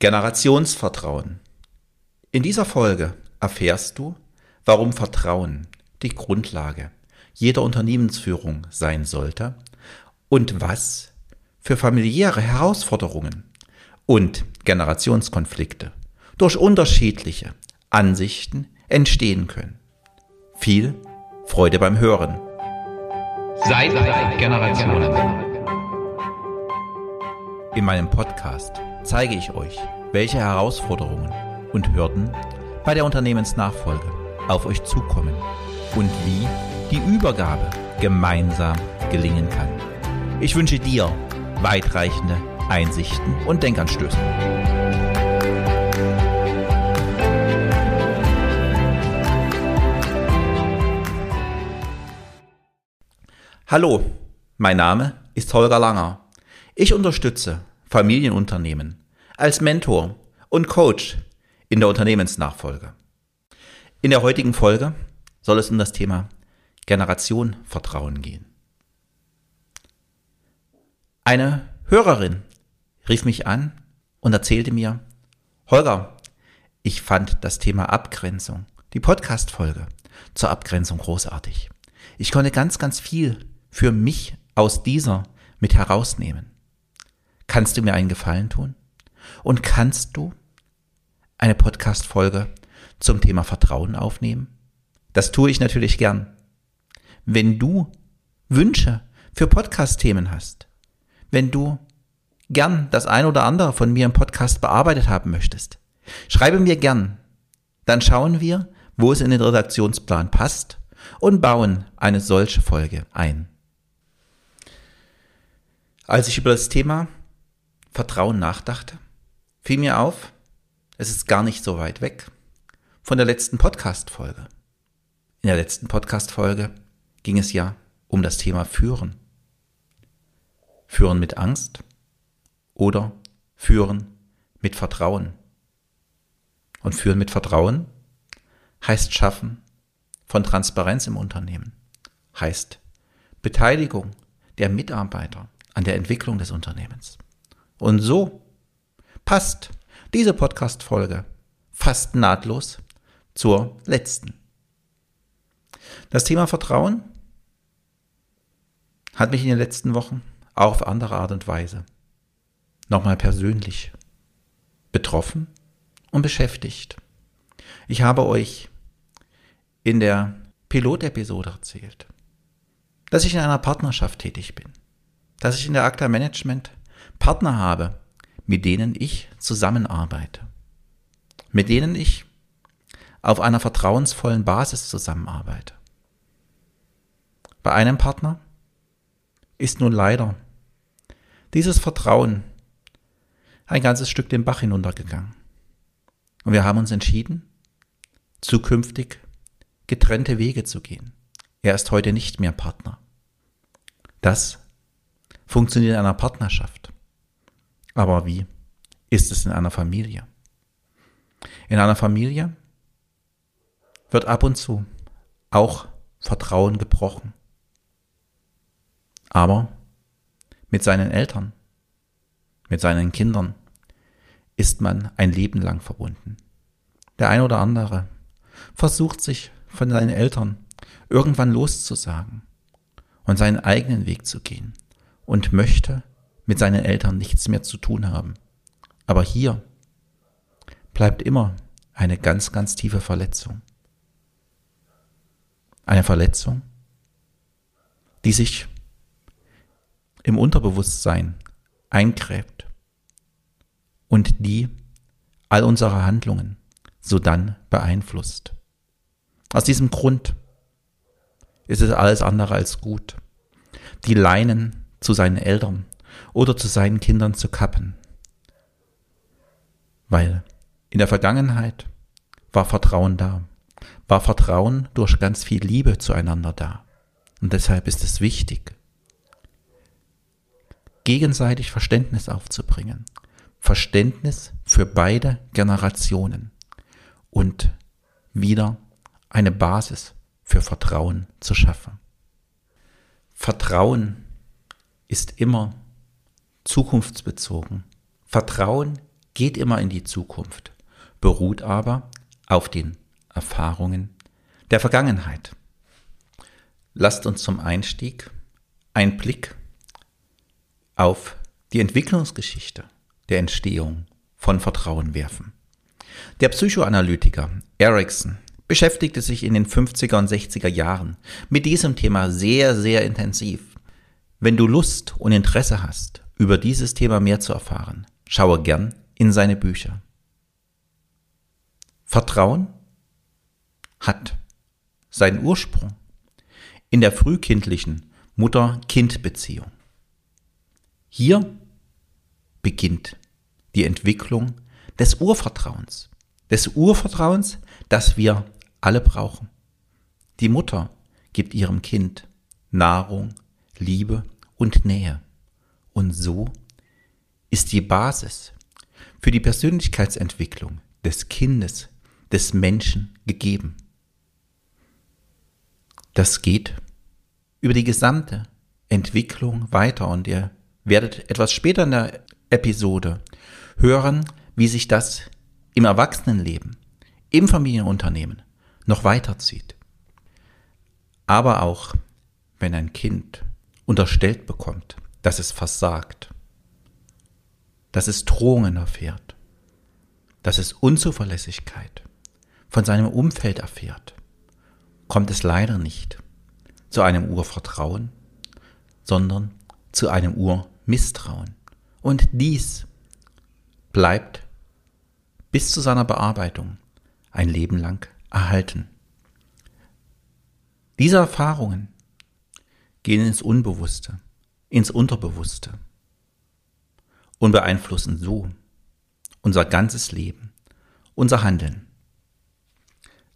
Generationsvertrauen. In dieser Folge erfährst du, warum Vertrauen die Grundlage jeder Unternehmensführung sein sollte und was für familiäre Herausforderungen und Generationskonflikte durch unterschiedliche Ansichten entstehen können. Viel Freude beim Hören. Seit Generationen. In meinem Podcast zeige ich euch, welche Herausforderungen und Hürden bei der Unternehmensnachfolge auf euch zukommen und wie die Übergabe gemeinsam gelingen kann. Ich wünsche dir weitreichende Einsichten und Denkanstöße. Hallo, mein Name ist Holger Langer. Ich unterstütze Familienunternehmen als Mentor und Coach in der Unternehmensnachfolge. In der heutigen Folge soll es um das Thema Generation Vertrauen gehen. Eine Hörerin rief mich an und erzählte mir, Holger, ich fand das Thema Abgrenzung, die Podcast-Folge zur Abgrenzung großartig. Ich konnte ganz, ganz viel für mich aus dieser mit herausnehmen. Kannst du mir einen Gefallen tun? Und kannst du eine Podcast-Folge zum Thema Vertrauen aufnehmen? Das tue ich natürlich gern. Wenn du Wünsche für Podcast-Themen hast, wenn du gern das ein oder andere von mir im Podcast bearbeitet haben möchtest, schreibe mir gern. Dann schauen wir, wo es in den Redaktionsplan passt und bauen eine solche Folge ein. Als ich über das Thema Vertrauen nachdachte, fiel mir auf, es ist gar nicht so weit weg von der letzten Podcast-Folge. In der letzten Podcast-Folge ging es ja um das Thema Führen. Führen mit Angst oder Führen mit Vertrauen. Und Führen mit Vertrauen heißt Schaffen von Transparenz im Unternehmen, heißt Beteiligung der Mitarbeiter an der Entwicklung des Unternehmens. Und so passt diese Podcast-Folge fast nahtlos zur letzten. Das Thema Vertrauen hat mich in den letzten Wochen auch auf andere Art und Weise nochmal persönlich betroffen und beschäftigt. Ich habe euch in der Pilotepisode erzählt, dass ich in einer Partnerschaft tätig bin, dass ich in der Akta Management Partner habe, mit denen ich zusammenarbeite, mit denen ich auf einer vertrauensvollen Basis zusammenarbeite. Bei einem Partner ist nun leider dieses Vertrauen ein ganzes Stück den Bach hinuntergegangen. Und wir haben uns entschieden, zukünftig getrennte Wege zu gehen. Er ist heute nicht mehr Partner. Das funktioniert in einer Partnerschaft. Aber wie ist es in einer Familie? In einer Familie wird ab und zu auch Vertrauen gebrochen. Aber mit seinen Eltern, mit seinen Kindern ist man ein Leben lang verbunden. Der ein oder andere versucht sich von seinen Eltern irgendwann loszusagen und seinen eigenen Weg zu gehen und möchte mit seinen Eltern nichts mehr zu tun haben. Aber hier bleibt immer eine ganz, ganz tiefe Verletzung. Eine Verletzung, die sich im Unterbewusstsein eingräbt und die all unsere Handlungen sodann beeinflusst. Aus diesem Grund ist es alles andere als gut, die Leinen zu seinen Eltern oder zu seinen Kindern zu kappen. Weil in der Vergangenheit war Vertrauen da, war Vertrauen durch ganz viel Liebe zueinander da. Und deshalb ist es wichtig, gegenseitig Verständnis aufzubringen. Verständnis für beide Generationen und wieder eine Basis für Vertrauen zu schaffen. Vertrauen ist immer zukunftsbezogen. Vertrauen geht immer in die Zukunft, beruht aber auf den Erfahrungen der Vergangenheit. Lasst uns zum Einstieg einen Blick auf die Entwicklungsgeschichte der Entstehung von Vertrauen werfen. Der Psychoanalytiker Erickson beschäftigte sich in den 50er und 60er Jahren mit diesem Thema sehr, sehr intensiv. Wenn du Lust und Interesse hast, über dieses Thema mehr zu erfahren, schaue gern in seine Bücher. Vertrauen hat seinen Ursprung in der frühkindlichen Mutter-Kind-Beziehung. Hier beginnt die Entwicklung des Urvertrauens. Des Urvertrauens, das wir alle brauchen. Die Mutter gibt ihrem Kind Nahrung, Liebe und Nähe. Und so ist die Basis für die Persönlichkeitsentwicklung des Kindes, des Menschen gegeben. Das geht über die gesamte Entwicklung weiter und ihr werdet etwas später in der Episode hören, wie sich das im Erwachsenenleben, im Familienunternehmen noch weiterzieht. Aber auch wenn ein Kind unterstellt bekommt, dass es versagt, dass es Drohungen erfährt, dass es Unzuverlässigkeit von seinem Umfeld erfährt, kommt es leider nicht zu einem Urvertrauen, sondern zu einem Urmisstrauen. Und dies bleibt bis zu seiner Bearbeitung ein Leben lang erhalten. Diese Erfahrungen gehen ins Unbewusste, ins Unterbewusste und beeinflussen so unser ganzes Leben, unser Handeln.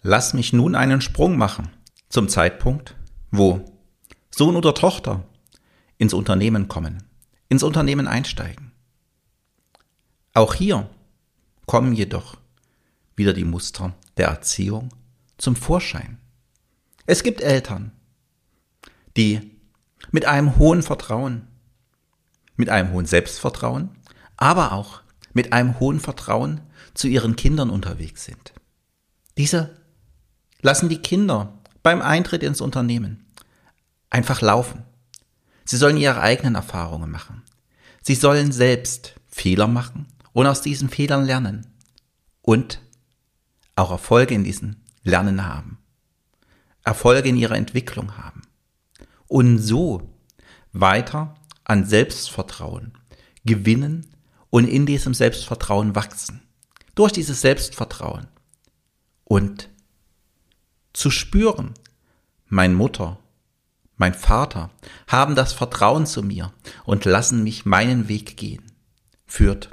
Lass mich nun einen Sprung machen zum Zeitpunkt, wo Sohn oder Tochter ins Unternehmen kommen, ins Unternehmen einsteigen. Auch hier kommen jedoch wieder die Muster der Erziehung zum Vorschein. Es gibt Eltern, die mit einem hohen Vertrauen, mit einem hohen Selbstvertrauen, aber auch mit einem hohen Vertrauen zu ihren Kindern unterwegs sind. Diese lassen die Kinder beim Eintritt ins Unternehmen einfach laufen. Sie sollen ihre eigenen Erfahrungen machen. Sie sollen selbst Fehler machen und aus diesen Fehlern lernen und auch Erfolge in diesen Lernen haben. Erfolge in ihrer Entwicklung haben. Und so weiter an Selbstvertrauen gewinnen und in diesem Selbstvertrauen wachsen. Durch dieses Selbstvertrauen. Und zu spüren, mein Mutter, mein Vater haben das Vertrauen zu mir und lassen mich meinen Weg gehen, führt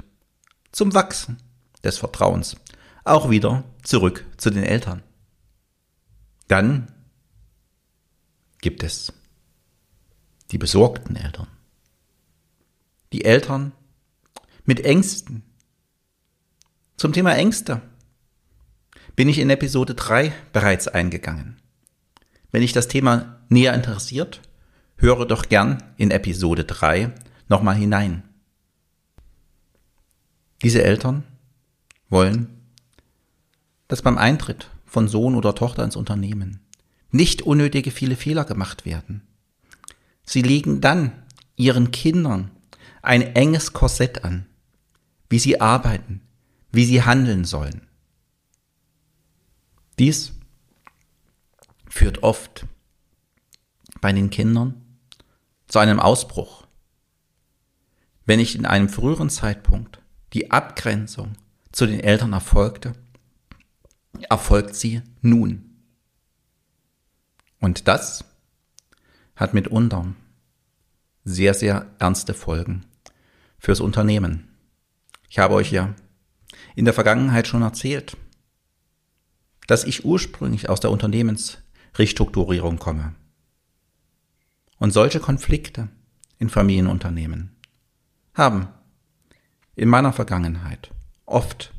zum Wachsen des Vertrauens. Auch wieder zurück zu den Eltern. Dann gibt es die besorgten Eltern. Die Eltern mit Ängsten. Zum Thema Ängste bin ich in Episode 3 bereits eingegangen. Wenn dich das Thema näher interessiert, höre doch gern in Episode 3 nochmal hinein. Diese Eltern wollen, dass beim Eintritt von Sohn oder Tochter ins Unternehmen nicht unnötige viele Fehler gemacht werden. Sie legen dann ihren Kindern ein enges Korsett an, wie sie arbeiten, wie sie handeln sollen. Dies führt oft bei den Kindern zu einem Ausbruch. Wenn ich in einem früheren Zeitpunkt die Abgrenzung zu den Eltern erfolgte, erfolgt sie nun. Und das hat mitunter sehr, sehr ernste Folgen fürs Unternehmen. Ich habe euch ja in der Vergangenheit schon erzählt, dass ich ursprünglich aus der Unternehmensrestrukturierung komme. Und solche Konflikte in Familienunternehmen haben in meiner Vergangenheit oft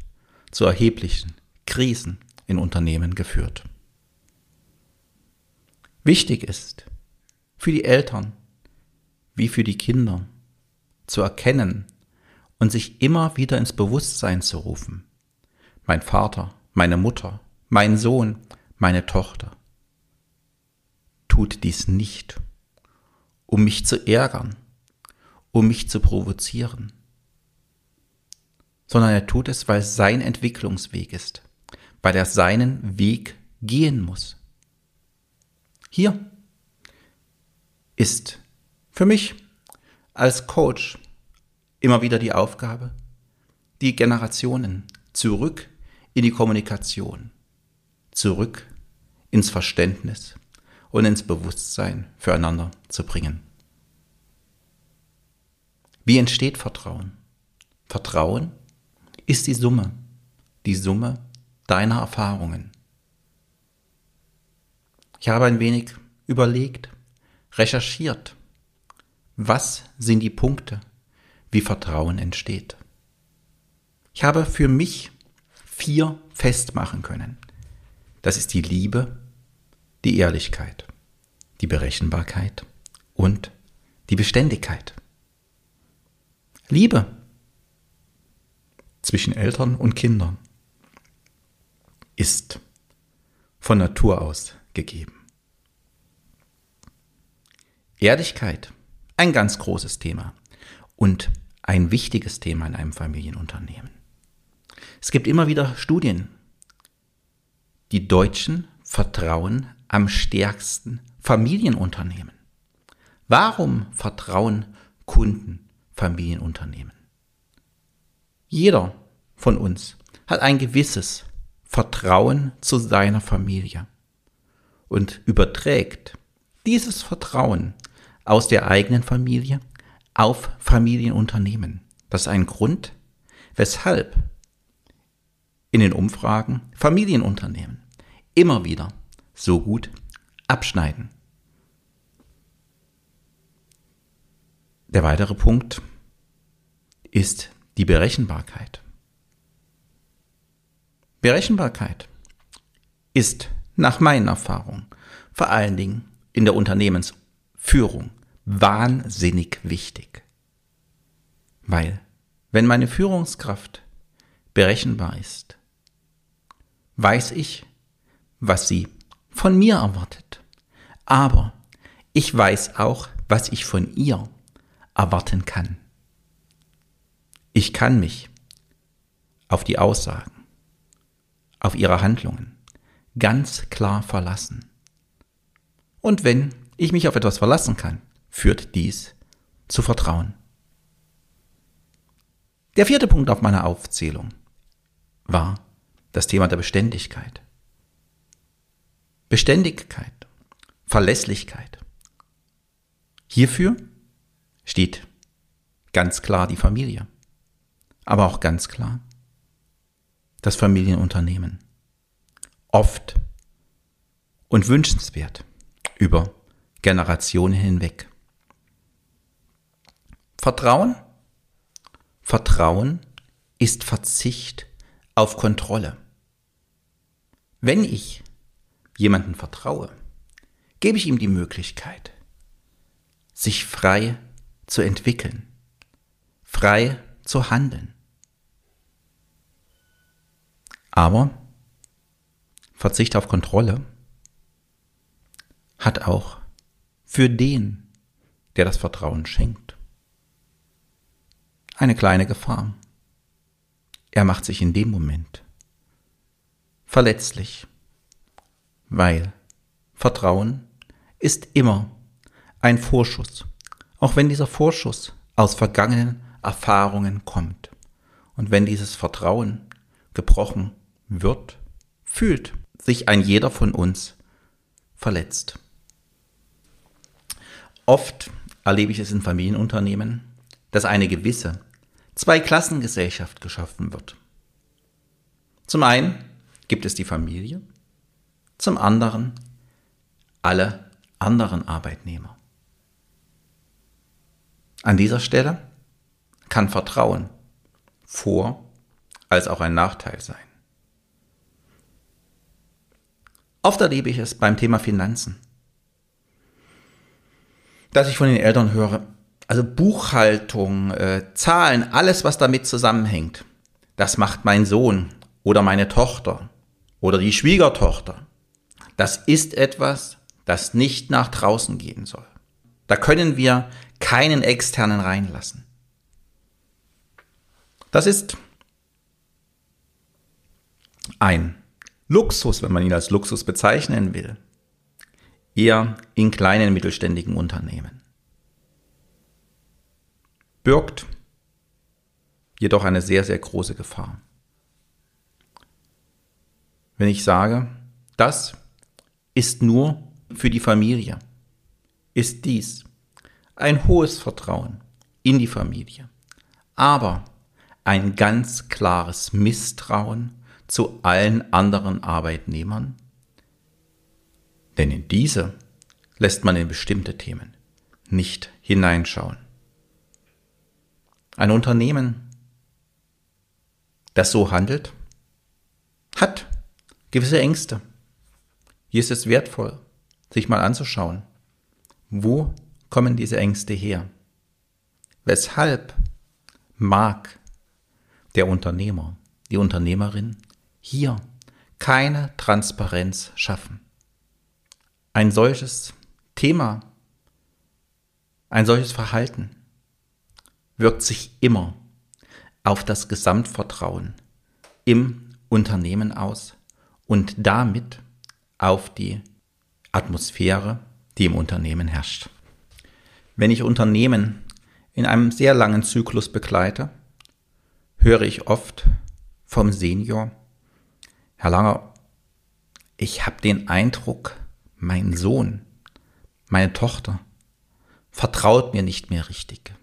zu erheblichen Krisen in Unternehmen geführt. Wichtig ist für die Eltern wie für die Kinder zu erkennen und sich immer wieder ins Bewusstsein zu rufen. Mein Vater, meine Mutter, mein Sohn, meine Tochter. Tut dies nicht, um mich zu ärgern, um mich zu provozieren, sondern er tut es, weil es sein Entwicklungsweg ist, weil er seinen Weg gehen muss. Hier ist für mich als Coach immer wieder die Aufgabe, die Generationen zurück in die Kommunikation, zurück ins Verständnis und ins Bewusstsein füreinander zu bringen. Wie entsteht Vertrauen? Vertrauen ist die Summe, die Summe deiner Erfahrungen. Ich habe ein wenig überlegt, recherchiert, was sind die Punkte, wie Vertrauen entsteht. Ich habe für mich vier festmachen können. Das ist die Liebe, die Ehrlichkeit, die Berechenbarkeit und die Beständigkeit. Liebe zwischen Eltern und Kindern ist von Natur aus gegeben. Ehrlichkeit, ein ganz großes Thema und ein wichtiges Thema in einem Familienunternehmen. Es gibt immer wieder Studien. Die Deutschen vertrauen am stärksten Familienunternehmen. Warum vertrauen Kunden Familienunternehmen? Jeder von uns hat ein gewisses Vertrauen zu seiner Familie und überträgt dieses Vertrauen aus der eigenen Familie auf Familienunternehmen. Das ist ein Grund, weshalb in den Umfragen Familienunternehmen immer wieder so gut abschneiden. Der weitere Punkt ist die Berechenbarkeit. Berechenbarkeit ist nach meinen Erfahrungen vor allen Dingen in der Unternehmensführung wahnsinnig wichtig. Weil, wenn meine Führungskraft berechenbar ist, weiß ich, was sie von mir erwartet. Aber ich weiß auch, was ich von ihr erwarten kann. Ich kann mich auf die Aussagen, auf ihre Handlungen ganz klar verlassen. Und wenn ich mich auf etwas verlassen kann, führt dies zu Vertrauen. Der vierte Punkt auf meiner Aufzählung war das Thema der Beständigkeit. Beständigkeit, Verlässlichkeit. Hierfür steht ganz klar die Familie, aber auch ganz klar das Familienunternehmen. Oft und wünschenswert über Generationen hinweg. Vertrauen? Vertrauen ist Verzicht auf Kontrolle. Wenn ich jemanden vertraue, gebe ich ihm die Möglichkeit, sich frei zu entwickeln, frei zu handeln. Aber Verzicht auf Kontrolle hat auch für den, der das Vertrauen schenkt, eine kleine Gefahr. Er macht sich in dem Moment verletzlich, weil Vertrauen ist immer ein Vorschuss, auch wenn dieser Vorschuss aus vergangenen Erfahrungen kommt. Und wenn dieses Vertrauen gebrochen wird, fühlt sich ein jeder von uns verletzt. Oft erlebe ich es in Familienunternehmen, dass eine gewisse Zweiklassengesellschaft geschaffen wird. Zum einen gibt es die Familie, zum anderen alle anderen Arbeitnehmer. An dieser Stelle kann Vertrauen vor als auch ein Nachteil sein. Oft erlebe ich es beim Thema Finanzen, dass ich von den Eltern höre, Also Buchhaltung, äh, Zahlen, alles, was damit zusammenhängt, das macht mein Sohn oder meine Tochter oder die Schwiegertochter. Das ist etwas, das nicht nach draußen gehen soll. Da können wir keinen externen reinlassen. Das ist ein Luxus, wenn man ihn als Luxus bezeichnen will, eher in kleinen mittelständigen Unternehmen. Birgt jedoch eine sehr, sehr große Gefahr. Wenn ich sage, das ist nur für die Familie, ist dies ein hohes Vertrauen in die Familie, aber ein ganz klares Misstrauen zu allen anderen Arbeitnehmern? Denn in diese lässt man in bestimmte Themen nicht hineinschauen. Ein Unternehmen, das so handelt, hat gewisse Ängste. Hier ist es wertvoll, sich mal anzuschauen, wo kommen diese Ängste her? Weshalb mag der Unternehmer, die Unternehmerin hier keine Transparenz schaffen? Ein solches Thema, ein solches Verhalten wirkt sich immer auf das Gesamtvertrauen im Unternehmen aus und damit auf die Atmosphäre, die im Unternehmen herrscht. Wenn ich Unternehmen in einem sehr langen Zyklus begleite, höre ich oft vom Senior, Herr Langer, ich habe den Eindruck, mein Sohn, meine Tochter vertraut mir nicht mehr richtig.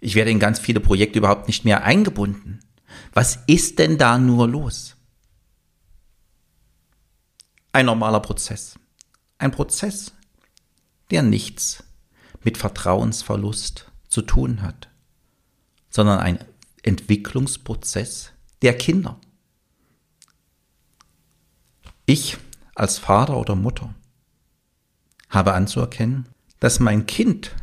Ich werde in ganz viele Projekte überhaupt nicht mehr eingebunden. Was ist denn da nur los? Ein normaler Prozess. Ein Prozess, der nichts mit Vertrauensverlust zu tun hat, sondern ein Entwicklungsprozess der Kinder. Ich als Vater oder Mutter habe anzuerkennen, dass mein Kind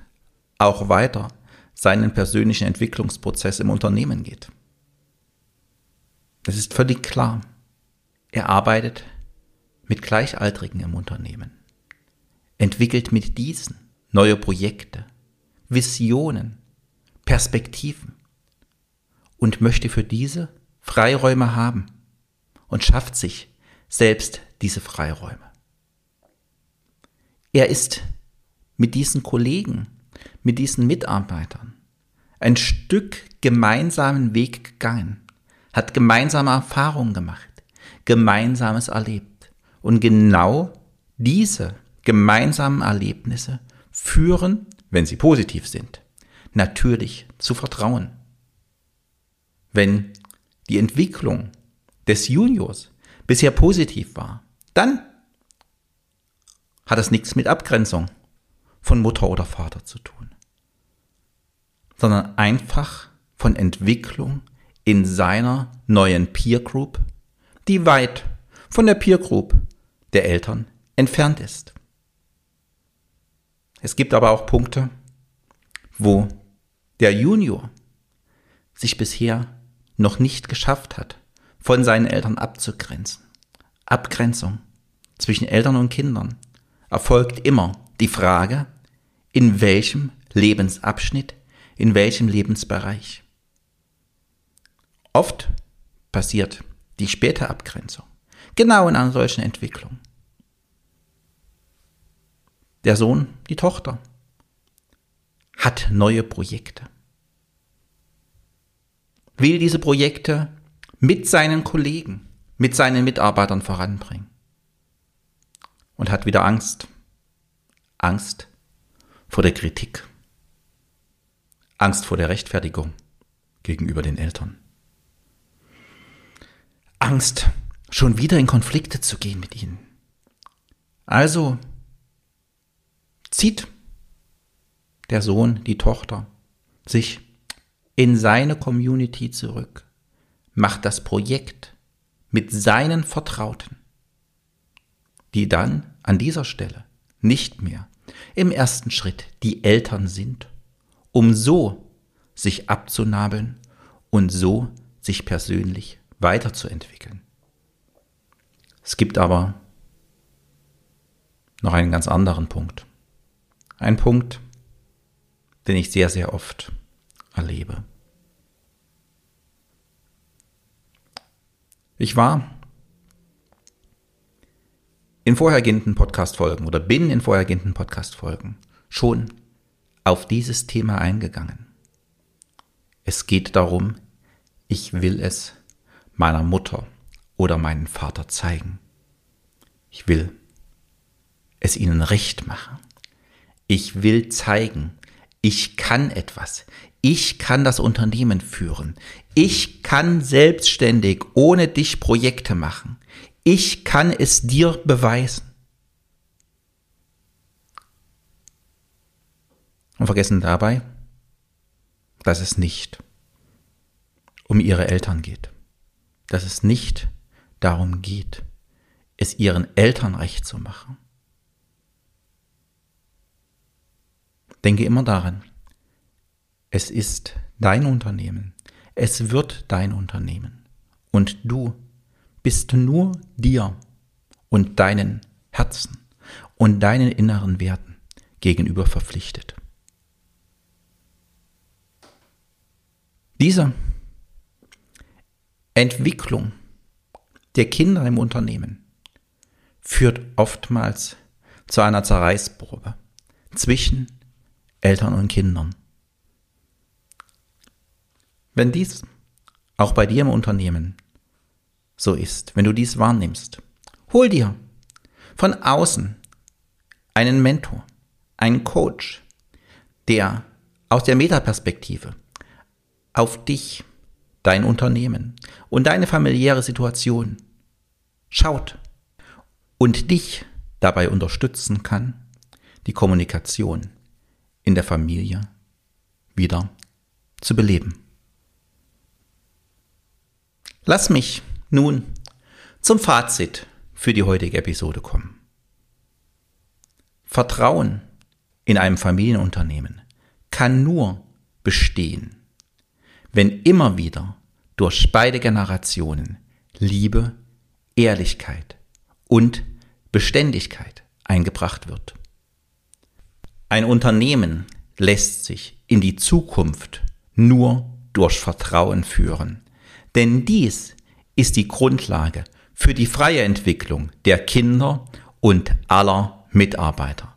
auch weiter seinen persönlichen Entwicklungsprozess im Unternehmen geht. Das ist völlig klar. Er arbeitet mit Gleichaltrigen im Unternehmen, entwickelt mit diesen neue Projekte, Visionen, Perspektiven und möchte für diese Freiräume haben und schafft sich selbst diese Freiräume. Er ist mit diesen Kollegen, mit diesen Mitarbeitern ein Stück gemeinsamen Weg gegangen, hat gemeinsame Erfahrungen gemacht, Gemeinsames erlebt. Und genau diese gemeinsamen Erlebnisse führen, wenn sie positiv sind, natürlich zu Vertrauen. Wenn die Entwicklung des Juniors bisher positiv war, dann hat es nichts mit Abgrenzung von Mutter oder Vater zu tun, sondern einfach von Entwicklung in seiner neuen Peer Group, die weit von der Peer Group der Eltern entfernt ist. Es gibt aber auch Punkte, wo der Junior sich bisher noch nicht geschafft hat, von seinen Eltern abzugrenzen. Abgrenzung zwischen Eltern und Kindern erfolgt immer die Frage, in welchem Lebensabschnitt, in welchem Lebensbereich. Oft passiert die späte Abgrenzung genau in einer solchen Entwicklung. Der Sohn, die Tochter hat neue Projekte, will diese Projekte mit seinen Kollegen, mit seinen Mitarbeitern voranbringen und hat wieder Angst. Angst vor der Kritik. Angst vor der Rechtfertigung gegenüber den Eltern. Angst, schon wieder in Konflikte zu gehen mit ihnen. Also zieht der Sohn, die Tochter sich in seine Community zurück, macht das Projekt mit seinen Vertrauten, die dann an dieser Stelle nicht mehr im ersten Schritt die Eltern sind um so sich abzunabeln und so sich persönlich weiterzuentwickeln. Es gibt aber noch einen ganz anderen Punkt. Ein Punkt, den ich sehr, sehr oft erlebe. Ich war in vorhergehenden Podcast-Folgen oder bin in vorhergehenden Podcast-Folgen schon auf dieses Thema eingegangen. Es geht darum, ich will es meiner Mutter oder meinen Vater zeigen. Ich will es ihnen recht machen. Ich will zeigen, ich kann etwas. Ich kann das Unternehmen führen. Ich kann selbstständig ohne dich Projekte machen. Ich kann es dir beweisen. Und vergessen dabei, dass es nicht um ihre Eltern geht. Dass es nicht darum geht, es ihren Eltern recht zu machen. Denke immer daran, es ist dein Unternehmen. Es wird dein Unternehmen. Und du bist nur dir und deinen Herzen und deinen inneren Werten gegenüber verpflichtet. Diese Entwicklung der Kinder im Unternehmen führt oftmals zu einer Zerreißprobe zwischen Eltern und Kindern. Wenn dies auch bei dir im Unternehmen so ist, wenn du dies wahrnimmst, hol dir von außen einen Mentor, einen Coach, der aus der Metaperspektive auf dich, dein Unternehmen und deine familiäre Situation schaut und dich dabei unterstützen kann, die Kommunikation in der Familie wieder zu beleben. Lass mich nun zum Fazit für die heutige Episode kommen. Vertrauen in einem Familienunternehmen kann nur bestehen, wenn immer wieder durch beide Generationen Liebe, Ehrlichkeit und Beständigkeit eingebracht wird. Ein Unternehmen lässt sich in die Zukunft nur durch Vertrauen führen, denn dies ist die Grundlage für die freie Entwicklung der Kinder und aller Mitarbeiter.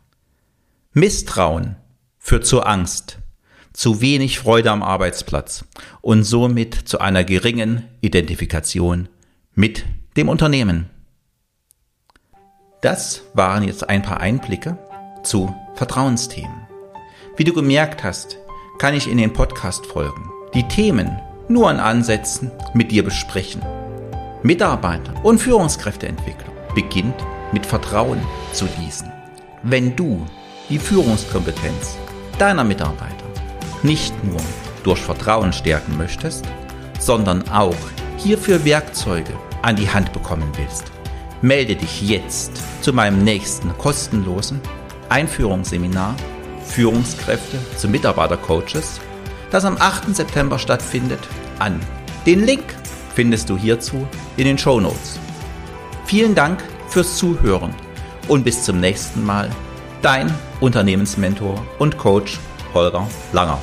Misstrauen führt zu Angst, zu wenig Freude am Arbeitsplatz und somit zu einer geringen Identifikation mit dem Unternehmen. Das waren jetzt ein paar Einblicke zu Vertrauensthemen. Wie du gemerkt hast, kann ich in den Podcast-Folgen die Themen nur an Ansätzen mit dir besprechen. Mitarbeiter- und Führungskräfteentwicklung beginnt mit Vertrauen zu gießen. Wenn du die Führungskompetenz deiner Mitarbeiter nicht nur durch Vertrauen stärken möchtest, sondern auch hierfür Werkzeuge an die Hand bekommen willst, melde dich jetzt zu meinem nächsten kostenlosen Einführungsseminar Führungskräfte zu Mitarbeitercoaches, das am 8. September stattfindet, an. Den Link findest du hierzu in den Show Notes. Vielen Dank fürs Zuhören und bis zum nächsten Mal. Dein Unternehmensmentor und Coach Holger Langer.